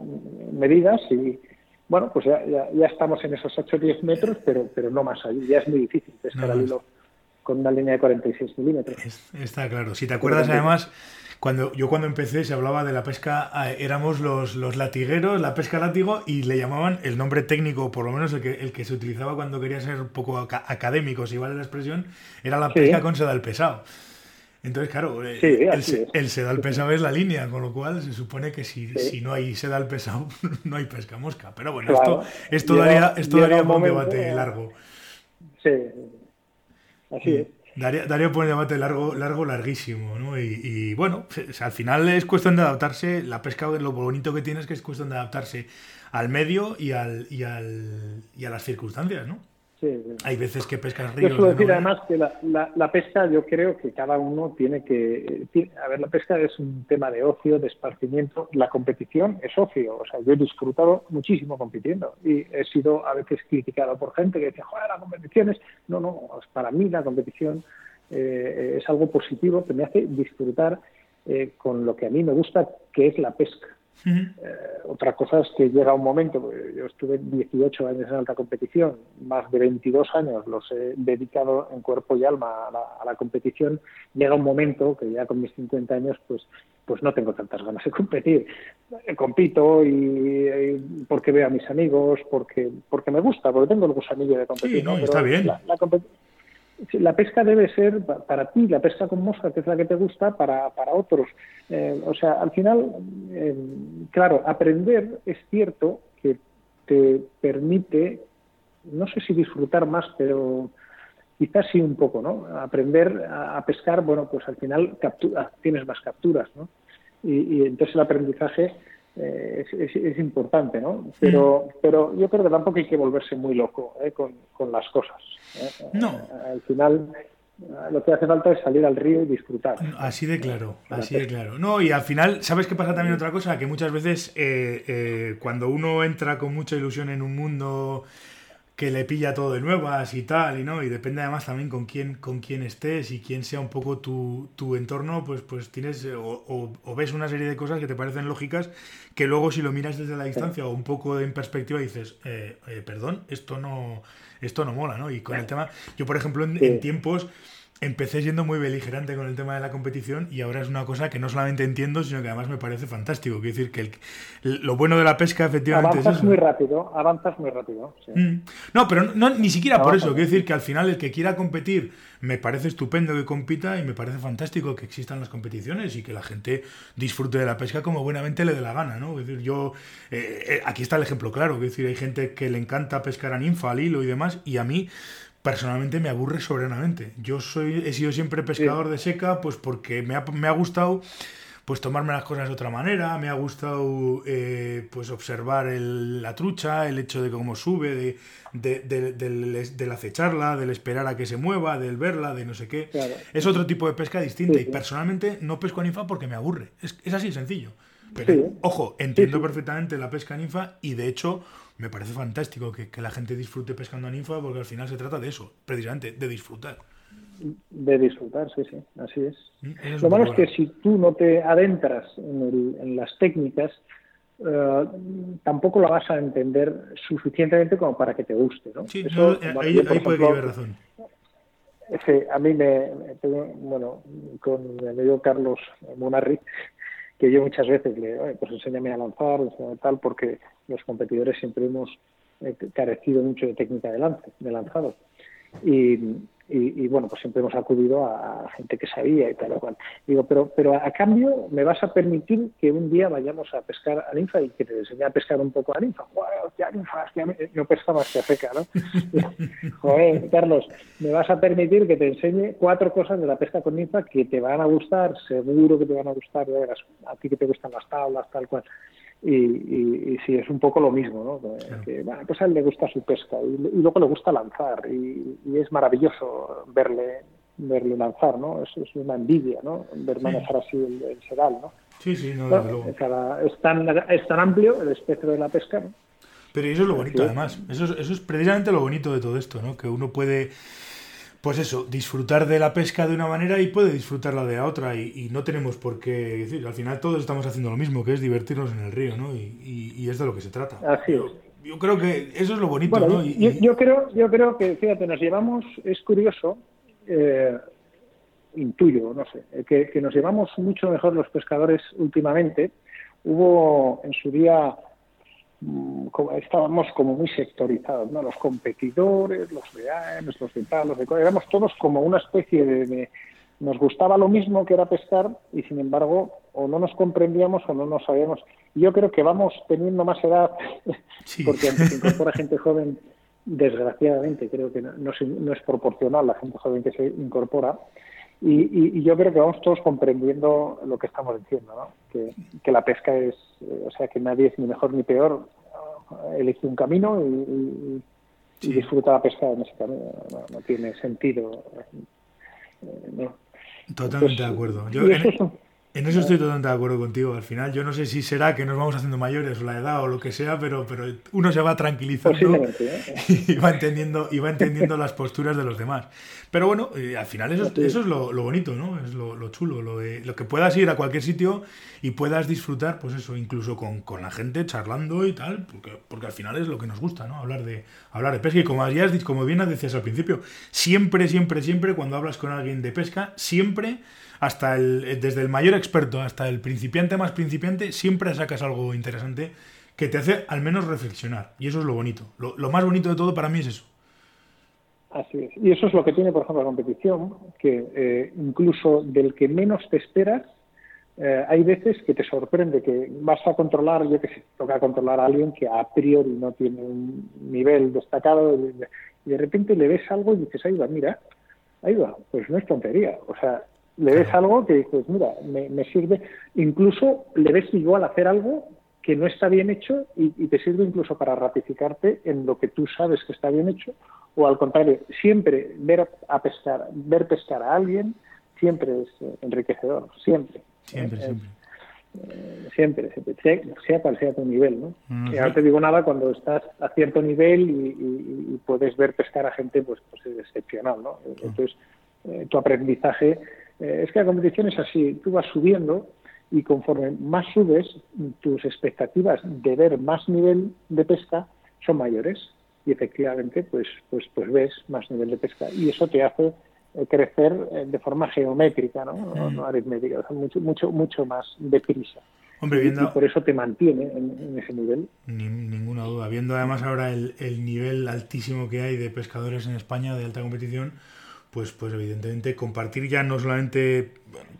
medidas y, bueno, pues ya, ya, estamos en esos 8 o 10 metros, pero, pero no más allí. Ya es muy difícil pescar al hilo con una línea de 46 milímetros. Está claro. Si te acuerdas, además cuando yo cuando empecé se hablaba de la pesca, ah, éramos los, los latigueros, la pesca látigo, y le llamaban el nombre técnico, por lo menos el que, el que se utilizaba cuando quería ser un poco académico, si vale la expresión, era la pesca con seda del pesado. Entonces, claro, el, sedal pesado es la línea, con lo cual se supone que si, si no hay sedal pesado, no hay pesca mosca. Pero bueno, esto, esto daría, esto daría un, debate largo. Sí, así es. Daría, daría por un debate largo, largo, larguísimo, ¿no? Y, bueno, al final es cuestión de adaptarse. La pesca, lo bonito que tiene es que es cuestión de adaptarse al medio y, al, y, al, y a las circunstancias, ¿no? Hay veces que pescas ríos. Yo suelo decir además que la, pesca, yo creo que cada uno tiene que. a ver, la pesca es un tema de ocio, de esparcimiento. La competición es ocio. O sea, yo he disfrutado muchísimo compitiendo y he sido a veces criticado por gente que dice, joder, la competición es. No, no, para mí la competición eh, es algo positivo que me hace disfrutar eh, con lo que a mí me gusta, que es la pesca. Eh, otra cosa es que llega un momento, yo estuve 18 años en alta competición, más de 22 años los he dedicado en cuerpo y alma a la, competición, llega un momento que ya con mis 50 años pues pues no tengo tantas ganas de competir. Eh, compito y, porque veo a mis amigos, porque porque me gusta, porque tengo el gusanillo de competir. Sí, no, está bien la pesca debe ser para ti, la pesca con mosca, que es la que te gusta, para, para otros. Eh, o sea, al final, eh, claro, aprender es cierto que te permite, no sé si disfrutar más, pero quizás sí un poco, ¿no? Aprender a, pescar, bueno, pues al final captura, tienes más capturas, ¿no? y entonces el aprendizaje eh, es, importante, ¿no? Pero, pero yo creo que tampoco hay que volverse muy loco ¿eh? con, las cosas. ¿eh? No. Al final lo que hace falta es salir al río y disfrutar. Así de claro, así de claro. No, y al final, ¿sabes qué pasa también otra cosa? Que muchas veces cuando uno entra con mucha ilusión en un mundo que le pilla todo de nuevas y tal, y no, y depende además también con quién, con quién estés y quién sea un poco tu, tu entorno, pues, pues tienes o, ves una serie de cosas que te parecen lógicas, que luego si lo miras desde la distancia o un poco en perspectiva dices, eh, eh, perdón, esto no, esto no mola, ¿no? Y con el tema, yo por ejemplo en tiempos empecé siendo muy beligerante con el tema de la competición y ahora es una cosa que no solamente entiendo, sino que además me parece fantástico. Quiero decir que lo bueno de la pesca efectivamente avanzas es muy rápido, avanzas muy rápido. Mm. No, pero no, ni siquiera por eso. Quiero decir que al final el que quiera competir me parece estupendo que compita y me parece fantástico que existan las competiciones y que la gente disfrute de la pesca como buenamente le dé la gana, ¿no? Es decir, yo eh, eh, aquí está el ejemplo claro. Quiero decir, hay gente que le encanta pescar a ninfa, al hilo y demás y a mí personalmente me aburre soberanamente. Yo soy, he sido siempre pescador de seca, pues porque me ha, me ha, gustado pues tomarme las cosas de otra manera, me ha gustado eh, pues observar la trucha, el hecho de cómo sube, de, de, del, acecharla, del esperar a que se mueva, del verla, de no sé qué. Es otro tipo de pesca distinta y personalmente no pesco a ninfa porque me aburre. Es, es así sencillo. Pero, ojo, entiendo perfectamente la pesca ninfa y de hecho me parece fantástico que, la gente disfrute pescando a ninfa porque al final se trata de eso, precisamente, de disfrutar. De disfrutar, sí, sí, así es. Mm, Lo malo es que si tú no te adentras en, las técnicas, eh, tampoco la vas a entender suficientemente como para que te guste, ¿no? Sí, eh, ahí, puede que haber razón. a mí me, bueno, con mi amigo Carlos Monarri, que yo muchas veces le, pues enséñame a lanzar, tal, porque los competidores siempre hemos eh, carecido mucho de técnica de lance, de lanzado. Y, y, bueno, pues siempre hemos acudido a, gente que sabía y tal cual. Digo, pero, pero a cambio me vas a permitir que un día vayamos a pescar a ninfa y que te enseñe a pescar un poco a ninfa. Joder, ya ninfa, no pesca más que a seca, ¿no? Joder, Carlos, me vas a permitir que te enseñe cuatro cosas de la pesca con ninfa que te van a gustar, seguro que te van a gustar, a ti que te gustan las tablas, tal cual. Y, y, sí, es un poco lo mismo, ¿no? Que, bueno, pues a él le gusta su pesca y, luego le gusta lanzar y, es maravilloso verle verle lanzar, ¿no? Es, es una envidia, ¿no? Ver manejar así el, sedal, ¿no? Sí, sí, no, es, tan, es tan amplio el espectro de la pesca, ¿no? Pero eso es lo bonito, además. Eso eso es precisamente lo bonito de todo esto, ¿no? Que uno puede pues eso, disfrutar de la pesca de una manera y puede disfrutarla de otra y, no tenemos por qué decir, al final todos estamos haciendo lo mismo, que es divertirnos en el río, ¿no? Y, es de lo que se trata. Así es. Yo, creo que eso es lo bonito, ¿no? yo, creo, yo creo que, fíjate, nos llevamos, es curioso, eh, intuyo, no sé, que, que nos llevamos mucho mejor los pescadores últimamente. Hubo en su día estábamos como muy sectorizados, ¿no? Los competidores, los de AEMS, los de tal, los de éramos todos como una especie de, nos gustaba lo mismo que era pescar y sin embargo o no nos comprendíamos o no nos sabíamos. Yo creo que vamos teniendo más edad porque antes se incorpora gente joven, desgraciadamente creo que no, no, es proporcional la gente joven que se incorpora. Y, y, yo creo que vamos todos comprendiendo lo que estamos diciendo, ¿no? que, que la pesca es, eh, o sea, que nadie es ni mejor ni peor, elige un camino y, disfruta la pesca en ese camino, no, tiene sentido. Eh, Totalmente de acuerdo. En eso estoy totalmente de acuerdo contigo. Al final, yo no sé si será que nos vamos haciendo mayores o la edad o lo que sea, pero, pero uno se va tranquilizando ¿eh? y va entendiendo, y va entendiendo las posturas de los demás. Pero bueno, eh, al final eso, eso es lo, bonito, ¿no? Es lo, chulo, lo, de, lo que puedas ir a cualquier sitio y puedas disfrutar, pues eso, incluso con, con, la gente charlando y tal, porque, porque al final es lo que nos gusta, ¿no? Hablar de, hablar de pesca. Y como, ya como bien decías al principio, siempre, siempre, siempre, cuando hablas con alguien de pesca, siempre hasta el, desde el mayor experto hasta el principiante más principiante, siempre sacas algo interesante que te hace al menos reflexionar. Y eso es lo bonito. Lo, más bonito de todo para mí es eso. Así es. Y eso es lo que tiene, por ejemplo, la competición, que eh, incluso del que menos te esperas, eh, hay veces que te sorprende que vas a controlar, yo que sé, toca controlar a alguien que a priori no tiene un nivel destacado y de repente le ves algo y dices, ahí mira, ahí va, pues no es tontería. O sea, le ves algo que dices, mira, me, sirve, incluso le ves igual hacer algo que no está bien hecho y, te sirve incluso para ratificarte en lo que tú sabes que está bien hecho, o al contrario, siempre ver a pescar, ver pescar a alguien siempre es eh, enriquecedor, siempre. Siempre, siempre. Eh, siempre, sea, cual sea tu nivel, ¿no? no te digo nada cuando estás a cierto nivel y, puedes ver pescar a gente, pues, pues es excepcional, ¿no? Entonces, eh, tu aprendizaje eh, es que la competición es así, tú vas subiendo y conforme más subes, tus expectativas de ver más nivel de pesca son mayores y efectivamente pues, pues, pues ves más nivel de pesca y eso te hace eh, crecer eh, de forma geométrica, ¿no? no, aritmética, mucho, mucho, mucho más deprisa. Hombre, viendo... y, por eso te mantiene en, ese nivel. ninguna duda. Viendo además ahora el, el nivel altísimo que hay de pescadores en España de alta competición, pues, pues evidentemente compartir ya no solamente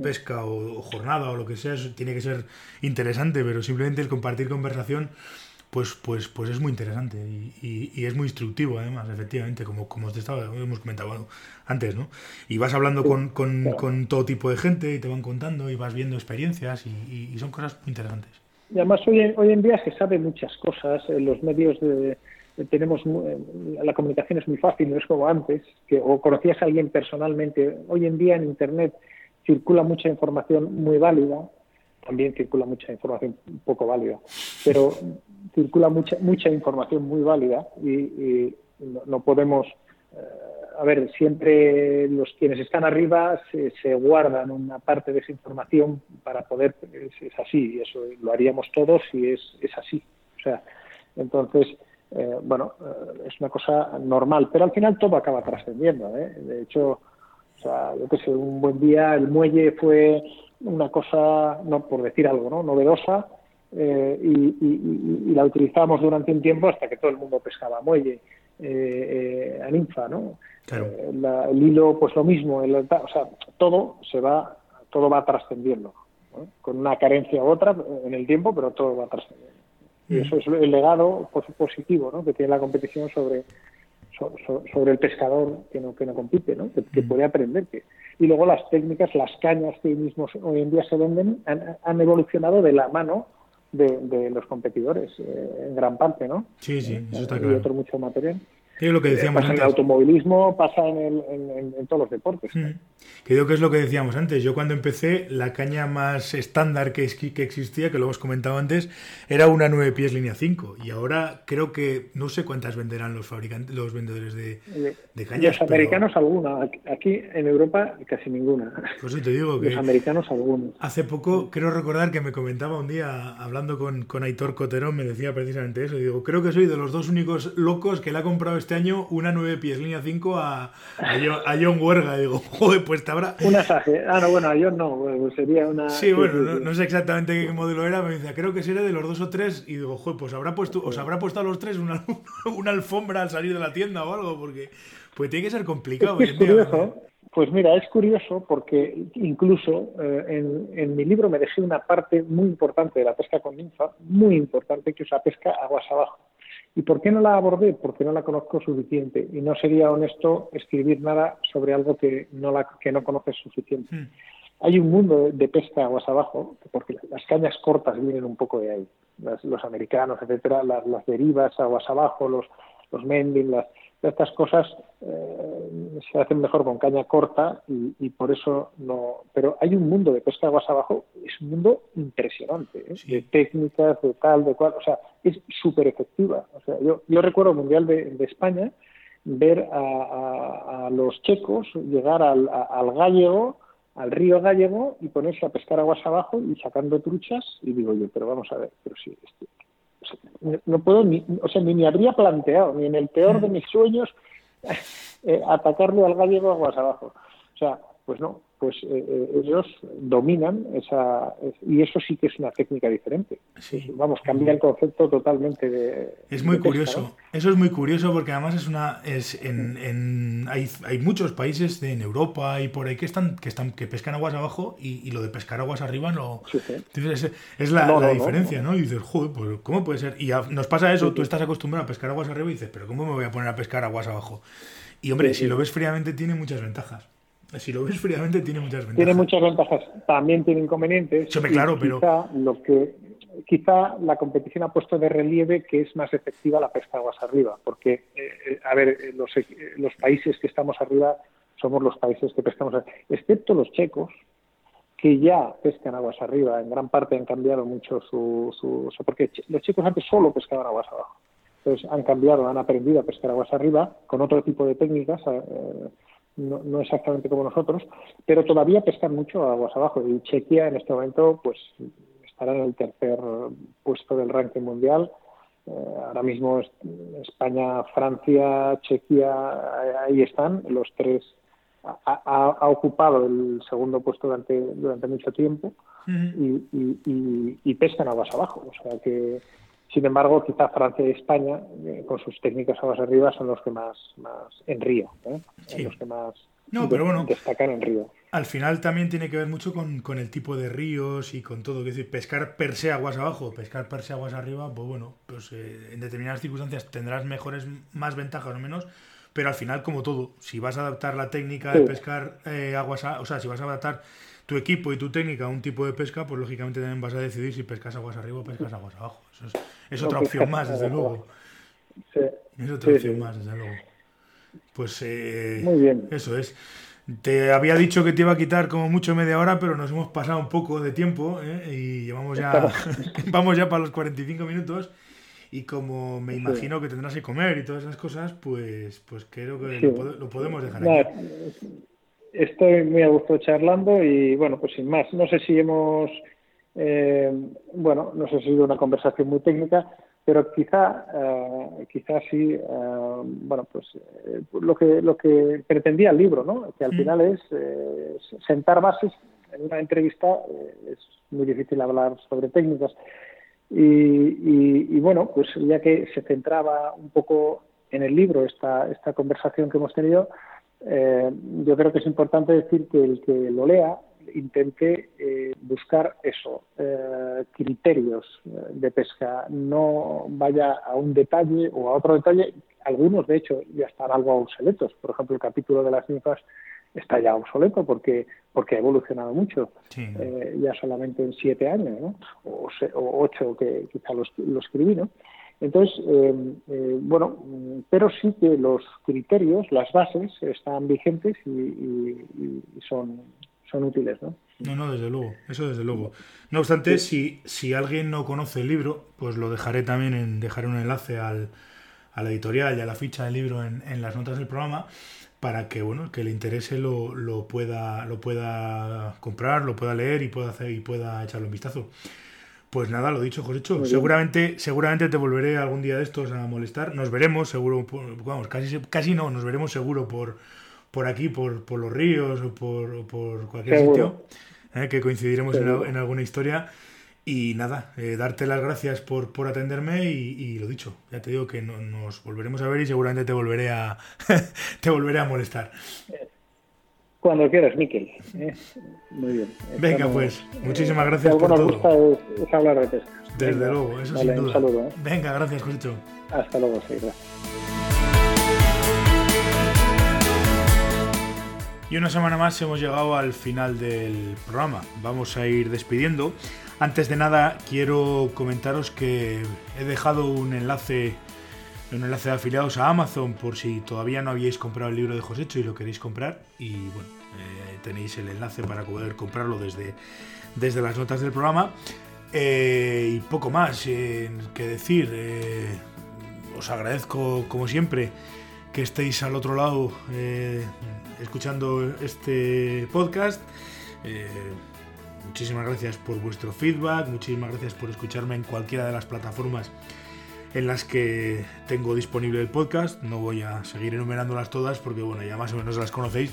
pesca o, jornada o lo que sea, tiene que ser interesante, pero simplemente el compartir conversación, pues, pues, pues es muy interesante y, y, es muy instructivo además, efectivamente, como, como te estaba, hemos comentado antes, ¿no? Y vas hablando con, con, con, todo tipo de gente y te van contando y vas viendo experiencias y, y son cosas muy interesantes. Y además hoy, hoy en día se sabe muchas cosas en los medios de tenemos eh, la comunicación es muy fácil, no es como antes, que o conocías a alguien personalmente. Hoy en día en Internet circula mucha información muy válida, también circula mucha información poco válida, pero circula mucha mucha información muy válida y, no, podemos eh, a ver, siempre los quienes están arriba se, guardan una parte de esa información para poder, es, es así, y eso lo haríamos todos si es, es así. O sea, entonces, eh, bueno, eh, es una cosa normal, pero al final todo acaba trascendiendo. ¿eh? De hecho, o sea, yo que sé, un buen día el muelle fue una cosa, no por decir algo, ¿no? novedosa y, la utilizamos durante un tiempo hasta que todo el mundo pescaba muelle a ninfa, ¿no? el hilo, pues lo mismo, o sea, todo se va, todo va trascendiendo, con una carencia u otra en el tiempo, pero todo va trascendiendo. Y eso es el legado positivo ¿no? que tiene la competición sobre, sobre el pescador que no, que no compite, ¿no? que, puede aprender. Que, y luego las técnicas, las cañas que mismos hoy en día se venden han, evolucionado de la mano de, los competidores eh, en gran parte, ¿no? Sí, sí, eso está claro. Y otro mucho material lo que decíamos pasa en el automovilismo, pasa en, en, todos los deportes. Mm. Creo que es lo que decíamos antes. Yo cuando empecé, la caña más estándar que, que existía, que lo hemos comentado antes, era una 9 pies línea 5. Y ahora creo que no sé cuántas venderán los fabricantes, los vendedores de, de cañas. Los americanos alguna. Aquí en Europa casi ninguna. Pues te digo que los americanos algunos. Hace poco, creo recordar que me comentaba un día, hablando con, con Aitor Coterón, me decía precisamente eso. digo, creo que soy de los dos únicos locos que le ha comprado este año una 9 pies línea 5 a, a, John, Huerga. digo, joder, pues te habrá. Una Sage. Ah, no, bueno, a John no, pues sería una. Sí, bueno, no, sé exactamente qué modelo era, pero me dice, creo que sería de los dos o tres. Y digo, joder, pues habrá puesto, os habrá puesto a los tres una, una alfombra al salir de la tienda o algo, porque pues tiene que ser complicado. Es, curioso. Pues mira, es curioso porque incluso eh, en, mi libro me dejé una parte muy importante de la pesca con ninfa, muy importante, que es la pesca aguas abajo. ¿Y por qué no la abordé? Porque no la conozco suficiente y no sería honesto escribir nada sobre algo que no, la, que no conoces suficiente. Hmm. Hay un mundo de pesca aguas abajo, porque las cañas cortas vienen un poco de ahí. los americanos, etcétera, las, las derivas aguas abajo, los, los mending, las, estas cosas eh, se hacen mejor con caña corta y, por eso no. Pero hay un mundo de pesca aguas abajo, es un mundo impresionante, ¿eh? de técnicas, de tal, de cual, o sea, es súper efectiva. O sea, yo, yo recuerdo el Mundial de, España ver a, los checos llegar al, al gallego, al río gallego y ponerse a pescar aguas abajo y sacando truchas y digo yo, pero vamos a ver, pero sí, este, no puedo ni, o sea, ni me habría planteado, ni en el peor de mis sueños, eh, atacarle al gallego aguas abajo. O sea, pues no, pues eh, eh, ellos dominan esa y eso sí que es una técnica diferente. Vamos, cambia el concepto totalmente de. Es muy curioso. Eso es muy curioso porque además es una es en, en hay, hay, muchos países de, en Europa y por ahí que están que están que pescan aguas abajo y, lo de pescar aguas arriba no. Es, la, diferencia, no, Y dices, joder, pues cómo puede ser. Y nos pasa eso. Tú estás acostumbrado a pescar aguas arriba y dices, pero cómo me voy a poner a pescar aguas abajo. Y hombre, si lo ves fríamente tiene muchas ventajas. Si lo ves fríamente, tiene muchas ventajas. Tiene muchas ventajas, también tiene inconvenientes. claro, pero. Quizá, lo que, quizá la competición ha puesto de relieve que es más efectiva la pesca aguas arriba, porque, eh, a ver, eh, los, eh, los países que estamos arriba somos los países que pescamos, excepto los checos, que ya pescan aguas arriba, en gran parte han cambiado mucho su, su, porque los chicos antes solo pescaban aguas abajo. Entonces han cambiado, han aprendido a pescar aguas arriba con otro tipo de técnicas, no, exactamente como nosotros, pero todavía pescan mucho aguas abajo. Y Chequia en este momento pues estará en el tercer puesto del ranking mundial. Eh, ahora mismo España, Francia, Chequia, ahí están, los tres. Ha, ocupado el segundo puesto durante, durante mucho tiempo y, y, y pescan aguas abajo. O sea que sin embargo, quizá Francia y España, eh, con sus técnicas aguas arriba, son los que más, más en Río, ¿eh? los que más no, pero bueno, destacan en Río. Al final también tiene que ver mucho con, el tipo de ríos y con todo. Es decir, pescar per se aguas abajo, pescar per se aguas arriba, pues bueno, pues eh, en determinadas circunstancias tendrás mejores, más ventajas o menos, pero al final, como todo, si vas a adaptar la técnica de pescar aguas, o sea, si vas a adaptar tu equipo y tu técnica a un tipo de pesca, pues lógicamente también vas a decidir si pescas aguas arriba o pescas aguas abajo. Eso es, es otra opción más, desde luego. Es otra opción más, desde luego. Pues eh, Muy bien. eso es. Te había dicho que te iba a quitar como mucho media hora, pero nos hemos pasado un poco de tiempo ¿eh? y llevamos ya, vamos ya para los 45 minutos. Y como me imagino que tendrás que comer y todas esas cosas, pues, pues creo que lo, podemos dejar aquí. Estoy muy a gusto charlando y bueno, pues sin más. No sé si hemos eh, bueno, no sé si ha sido una conversación muy técnica, pero quizá, eh, quizá sí, eh, bueno, pues eh, lo que lo que pretendía el libro, ¿no? Que al mm. final es sentar bases. En una entrevista es muy difícil hablar sobre técnicas y, bueno, pues ya que se centraba un poco en el libro esta esta conversación que hemos tenido, yo creo que es importante decir que el que lo lea intente eh, buscar eso, eh, criterios eh, de pesca, no vaya a un detalle o a otro detalle. Algunos, de hecho, ya están algo obsoletos. Por ejemplo, el capítulo de las ninfas está ya obsoleto porque porque ha evolucionado mucho, ya solamente en siete años, ¿no? o, ocho que quizá lo, escribí, ¿no? Entonces, bueno, pero sí que los criterios, las bases, están vigentes y son son útiles, ¿no? No, no, desde luego, eso desde luego. No obstante, si, si alguien no conoce el libro, pues lo dejaré también en, dejaré un enlace al, a la editorial y a la ficha del libro en, en las notas del programa para que bueno que le interese lo, lo, pueda lo pueda comprar lo pueda leer y pueda hacer y pueda echarle un vistazo Pues nada, lo dicho, Josecho. Seguramente, seguramente te volveré algún día de estos a molestar. Nos veremos, seguro, vamos, casi, casi no, nos veremos seguro por, por aquí, por, por los ríos o por, por cualquier sitio, ¿eh? que coincidiremos en, alguna historia. Y nada, eh, darte las gracias por, por atenderme y, lo dicho, ya te digo que nos volveremos a ver y seguramente te volveré a, te volveré a molestar. Cuando quieras, Miquel. ¿eh? Muy bien. Venga, pues, muchísimas gracias por todo. gusta es, hablar de pesca. Desde luego, eso sin duda. Un saludo. ¿eh? Venga, gracias, Josito. Hasta luego, sí, gracias. Y una semana más hemos llegado al final del programa. Vamos a ir despidiendo. Antes de nada, quiero comentaros que he dejado un enlace un enlace de afiliados a Amazon por si todavía no habíais comprado el libro de Josecho y lo queréis comprar. Y bueno, eh, tenéis el enlace para poder comprarlo desde, desde las notas del programa. Eh, y poco más eh, que decir. os agradezco, como siempre, que estéis al otro lado escuchando este podcast. muchísimas gracias por vuestro feedback, muchísimas gracias por escucharme en cualquiera de las plataformas en las que tengo disponible el podcast. No voy a seguir enumerándolas todas porque bueno, ya más o menos las conocéis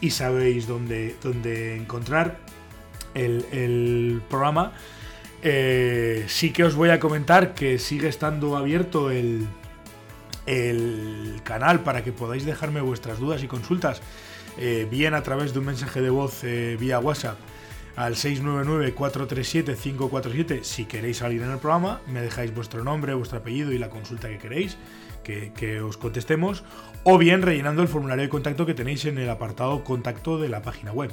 y sabéis dónde, dónde encontrar el, programa. Eh, sí que os voy a comentar que sigue estando abierto el, el canal para que podáis dejarme vuestras dudas y consultas, eh, bien a través de un mensaje de voz eh, vía WhatsApp al 699-437-547 si queréis salir en el programa, me dejáis vuestro nombre, vuestro apellido y la consulta que queréis que, os contestemos, o bien rellenando el formulario de contacto que tenéis en el apartado contacto de la página web.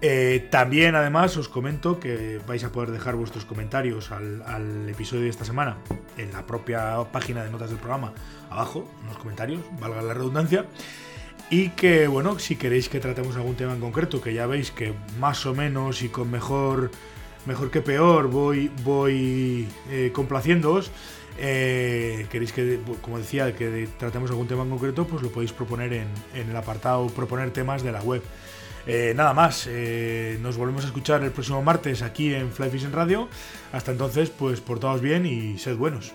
Eh, también además os comento que vais a poder dejar vuestros comentarios al, al, episodio de esta semana en la propia página de notas del programa, abajo, en los comentarios, valga la redundancia. Y que, bueno, si queréis que tratemos algún tema en concreto, que ya veis que más o menos y con mejor, mejor que peor voy, voy eh, complaciéndoos, eh, queréis que, como decía, que tratemos algún tema en concreto, pues lo podéis proponer en, el apartado proponer temas de la web. Eh, nada más, nos volvemos a escuchar el próximo martes aquí en Fly Fishing Radio. Hasta entonces, pues portaos bien y sed buenos.